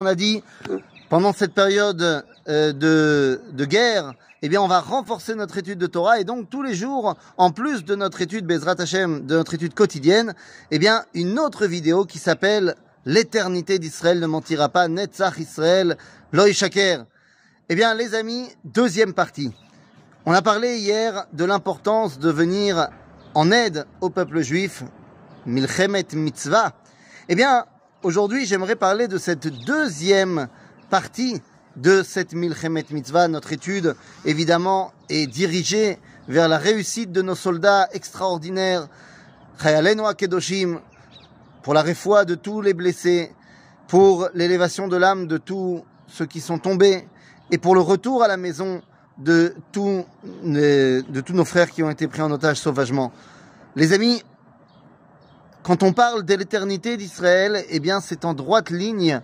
On a dit, pendant cette période euh, de, guerre, eh bien, on va renforcer notre étude de Torah et donc tous les jours, en plus de notre étude Bezrat Hashem, de notre étude quotidienne, eh bien, une autre vidéo qui s'appelle L'éternité d'Israël ne mentira pas, Netzach Israël, Loï Shaker. Eh bien, les amis, deuxième partie. On a parlé hier de l'importance de venir en aide au peuple juif, Milchemet Mitzvah. Eh bien, Aujourd'hui, j'aimerais parler de cette deuxième partie de cette Milchemet Mitzvah. Notre étude, évidemment, est dirigée vers la réussite de nos soldats extraordinaires, Chayalenu Kedoshim, pour la réfoie de tous les blessés, pour l'élévation de l'âme de tous ceux qui sont tombés, et pour le retour à la maison de tous, de tous nos frères qui ont été pris en otage sauvagement. Les amis, quand on parle de l'éternité d'Israël, eh c'est en droite ligne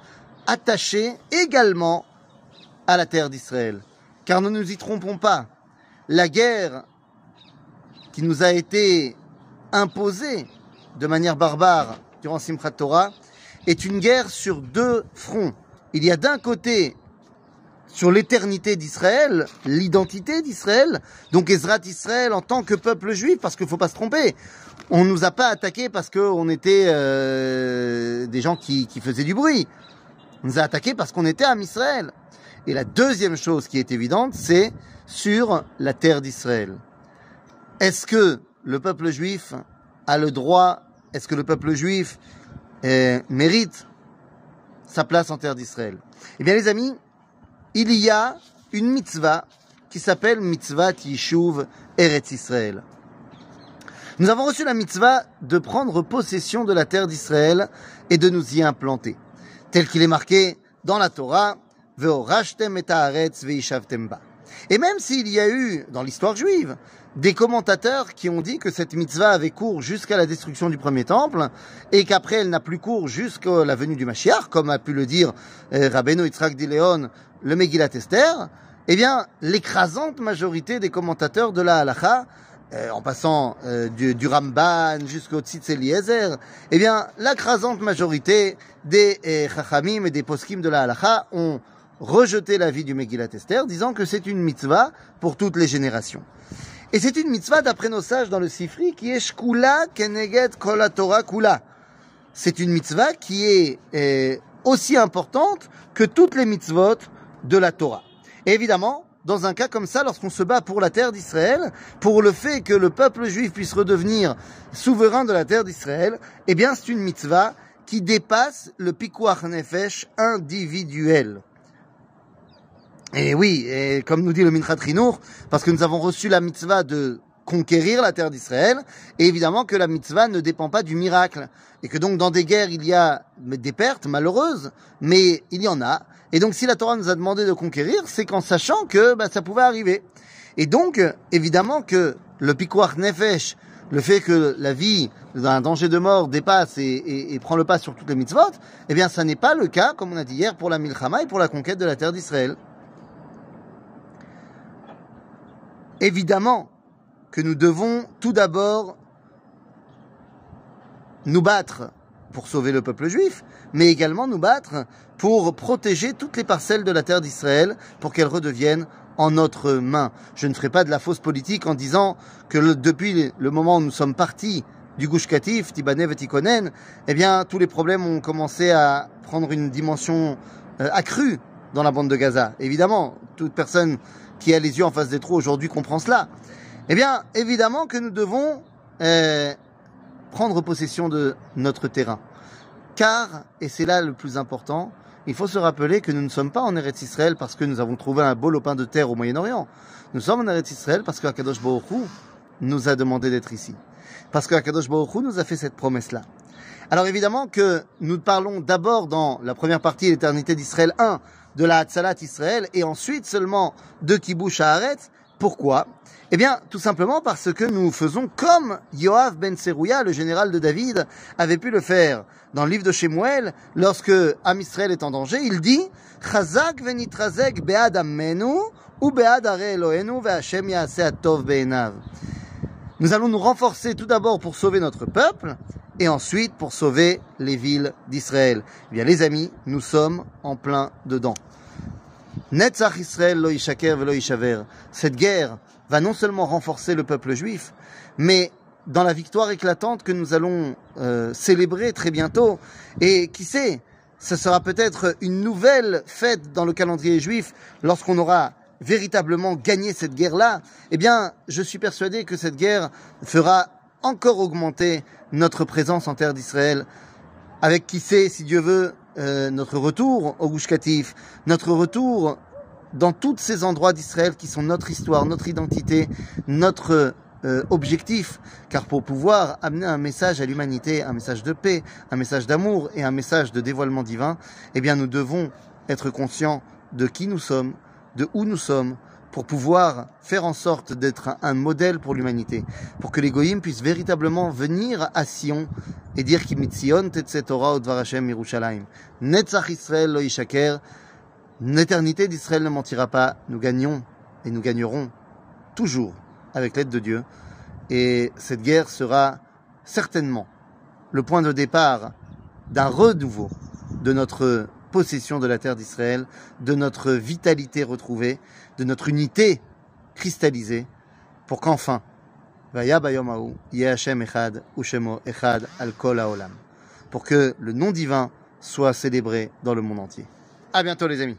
attaché également à la terre d'Israël. Car ne nous y trompons pas, la guerre qui nous a été imposée de manière barbare durant Simchat Torah est une guerre sur deux fronts. Il y a d'un côté sur l'éternité d'Israël, l'identité d'Israël, donc Ezrat Israël en tant que peuple juif, parce qu'il ne faut pas se tromper. On ne nous a pas attaqués parce qu'on était euh, des gens qui, faisaient du bruit. On nous a attaqués parce qu'on était à Israël. Et la deuxième chose qui est évidente, c'est sur la terre d'Israël. Est-ce que le peuple juif a le droit, est-ce que le peuple juif euh, mérite sa place en terre d'Israël? Eh bien les amis, il y a une mitzvah qui s'appelle mitzvah Yishuv Eretz Israël. Nous avons reçu la mitzvah de prendre possession de la terre d'Israël et de nous y implanter, tel qu'il est marqué dans la Torah, Ve'orashtem et ve'ishavtem ba. Et même s'il y a eu, dans l'histoire juive, des commentateurs qui ont dit que cette mitzvah avait cours jusqu'à la destruction du premier temple et qu'après elle n'a plus cours jusqu'à la venue du Mashiach, comme a pu le dire euh, Rabbeinu Yitzhak Dileon, le Megillat Esther, eh bien, l'écrasante majorité des commentateurs de la halacha, euh, en passant euh, du, du, Ramban jusqu'au Tzitz Eliezer, eh bien, l'écrasante majorité des euh, Chachamim et des Poskim de la halacha ont rejeté l'avis du Megillat Esther, disant que c'est une mitzvah pour toutes les générations. Et c'est une mitzvah, d'après nos sages dans le Sifri, qui est Shkula Keneget Kol Torah Kula. C'est une mitzvah qui est euh, aussi importante que toutes les mitzvot de la Torah. Et évidemment, dans un cas comme ça, lorsqu'on se bat pour la terre d'Israël, pour le fait que le peuple juif puisse redevenir souverain de la terre d'Israël, eh bien, c'est une mitzvah qui dépasse le pikuach nefesh individuel. Et oui, et comme nous dit le Minchat Rinour, parce que nous avons reçu la mitzvah de conquérir la terre d'Israël, et évidemment que la mitzvah ne dépend pas du miracle, et que donc dans des guerres il y a des pertes malheureuses, mais il y en a, et donc si la Torah nous a demandé de conquérir, c'est qu'en sachant que bah, ça pouvait arriver. Et donc, évidemment que le pikuach nefesh, le fait que la vie d'un danger de mort dépasse et, prend le pas sur toutes les mitzvot, eh bien ça n'est pas le cas, comme on a dit hier, pour la milchama et pour la conquête de la terre d'Israël. Évidemment que nous devons tout d'abord nous battre pour sauver le peuple juif, mais également nous battre pour protéger toutes les parcelles de la terre d'Israël pour qu'elles redeviennent en notre main. Je ne ferai pas de la fausse politique en disant que depuis le moment où nous sommes partis du Gush Katif, Tibanev et Tikonen, eh bien, tous les problèmes ont commencé à prendre une dimension euh, accrue dans la bande de Gaza. Évidemment, toute personne qui a les yeux en face des trous aujourd'hui comprend cela. Eh bien, évidemment que nous devons euh, prendre possession de notre terrain. Car, et c'est là le plus important, il faut se rappeler que nous ne sommes pas en Eretz Israël parce que nous avons trouvé un beau lopin de terre au Moyen-Orient. Nous sommes en Eretz Israël parce que Akadosh Baruch nous a demandé d'être ici. Parce que Akadosh Baruch nous a fait cette promesse-là. Alors évidemment que nous parlons d'abord dans la première partie, l'éternité d'Israël 1, de la Hatzalat Israël, et ensuite seulement de Kibush Haaretz. Pourquoi? Eh bien, tout simplement parce que nous faisons comme Yoav ben Serouya, le général de David, avait pu le faire dans le livre de Shemuel, lorsque Am Israël est en danger, il dit Chazak venitrazek be'ad ou be'ad are ve'Hashem ya'aseh atov be'enav. Nous allons nous renforcer tout d'abord pour sauver notre peuple, et ensuite pour sauver les villes d'Israël. Eh bien les amis, nous sommes en plein dedans. Netzach Israël lo velo Cette guerre va non seulement renforcer le peuple juif, mais dans la victoire éclatante que nous allons euh, célébrer très bientôt, et qui sait, ce sera peut-être une nouvelle fête dans le calendrier juif lorsqu'on aura véritablement gagné cette guerre-là, eh bien, je suis persuadé que cette guerre fera encore augmenter notre présence en terre d'Israël, avec qui sait, si Dieu veut, euh, notre retour au Gush notre retour dans tous ces endroits d'Israël qui sont notre histoire, notre identité, notre euh, objectif. Car pour pouvoir amener un message à l'humanité, un message de paix, un message d'amour et un message de dévoilement divin, eh bien nous devons être conscients de qui nous sommes, de où nous sommes, pour pouvoir faire en sorte d'être un, modèle pour l'humanité, pour que les puissent véritablement venir à Sion et dire Kimitzion Torah Odvar Hashem Yerushalayim. Netzach Israël lo yishaker. L'éternité d'Israël ne mentira pas. Nous gagnons et nous gagnerons toujours avec l'aide de Dieu. Et cette guerre sera certainement le point de départ d'un renouveau de notre possession de la terre d'Israël, de notre vitalité retrouvée, de notre unité cristallisée, pour qu'enfin, pour que le nom divin soit célébré dans le monde entier. À bientôt les amis.